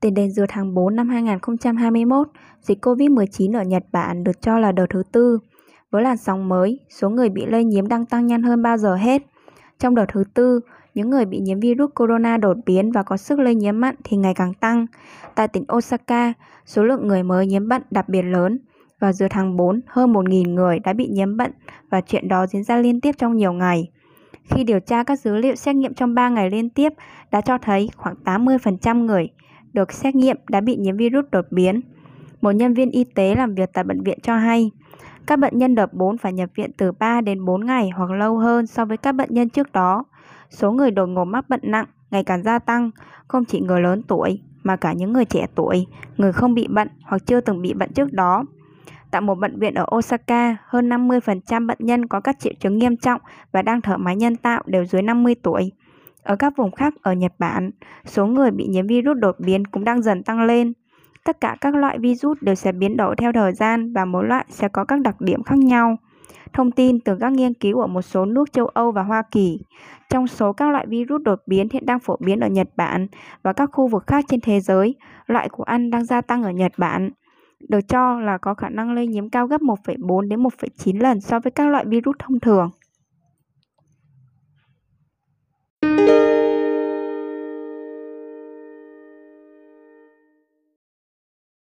Tính đến giữa tháng 4 năm 2021, dịch COVID-19 ở Nhật Bản được cho là đợt thứ tư. Với làn sóng mới, số người bị lây nhiễm đang tăng nhanh hơn bao giờ hết. Trong đợt thứ tư, những người bị nhiễm virus corona đột biến và có sức lây nhiễm mạnh thì ngày càng tăng. Tại tỉnh Osaka, số lượng người mới nhiễm bệnh đặc biệt lớn. Vào giữa tháng 4, hơn 1.000 người đã bị nhiễm bệnh và chuyện đó diễn ra liên tiếp trong nhiều ngày. Khi điều tra các dữ liệu xét nghiệm trong 3 ngày liên tiếp đã cho thấy khoảng 80% người được xét nghiệm đã bị nhiễm virus đột biến. Một nhân viên y tế làm việc tại bệnh viện cho hay, các bệnh nhân đợt 4 phải nhập viện từ 3 đến 4 ngày hoặc lâu hơn so với các bệnh nhân trước đó. Số người đột ngột mắc bệnh nặng ngày càng gia tăng, không chỉ người lớn tuổi mà cả những người trẻ tuổi, người không bị bệnh hoặc chưa từng bị bệnh trước đó. Tại một bệnh viện ở Osaka, hơn 50% bệnh nhân có các triệu chứng nghiêm trọng và đang thở máy nhân tạo đều dưới 50 tuổi. Ở các vùng khác ở Nhật Bản, số người bị nhiễm virus đột biến cũng đang dần tăng lên. Tất cả các loại virus đều sẽ biến đổi theo thời gian và mỗi loại sẽ có các đặc điểm khác nhau. Thông tin từ các nghiên cứu ở một số nước châu Âu và Hoa Kỳ. Trong số các loại virus đột biến hiện đang phổ biến ở Nhật Bản và các khu vực khác trên thế giới, loại của ăn đang gia tăng ở Nhật Bản. Được cho là có khả năng lây nhiễm cao gấp 1,4 đến 1,9 lần so với các loại virus thông thường.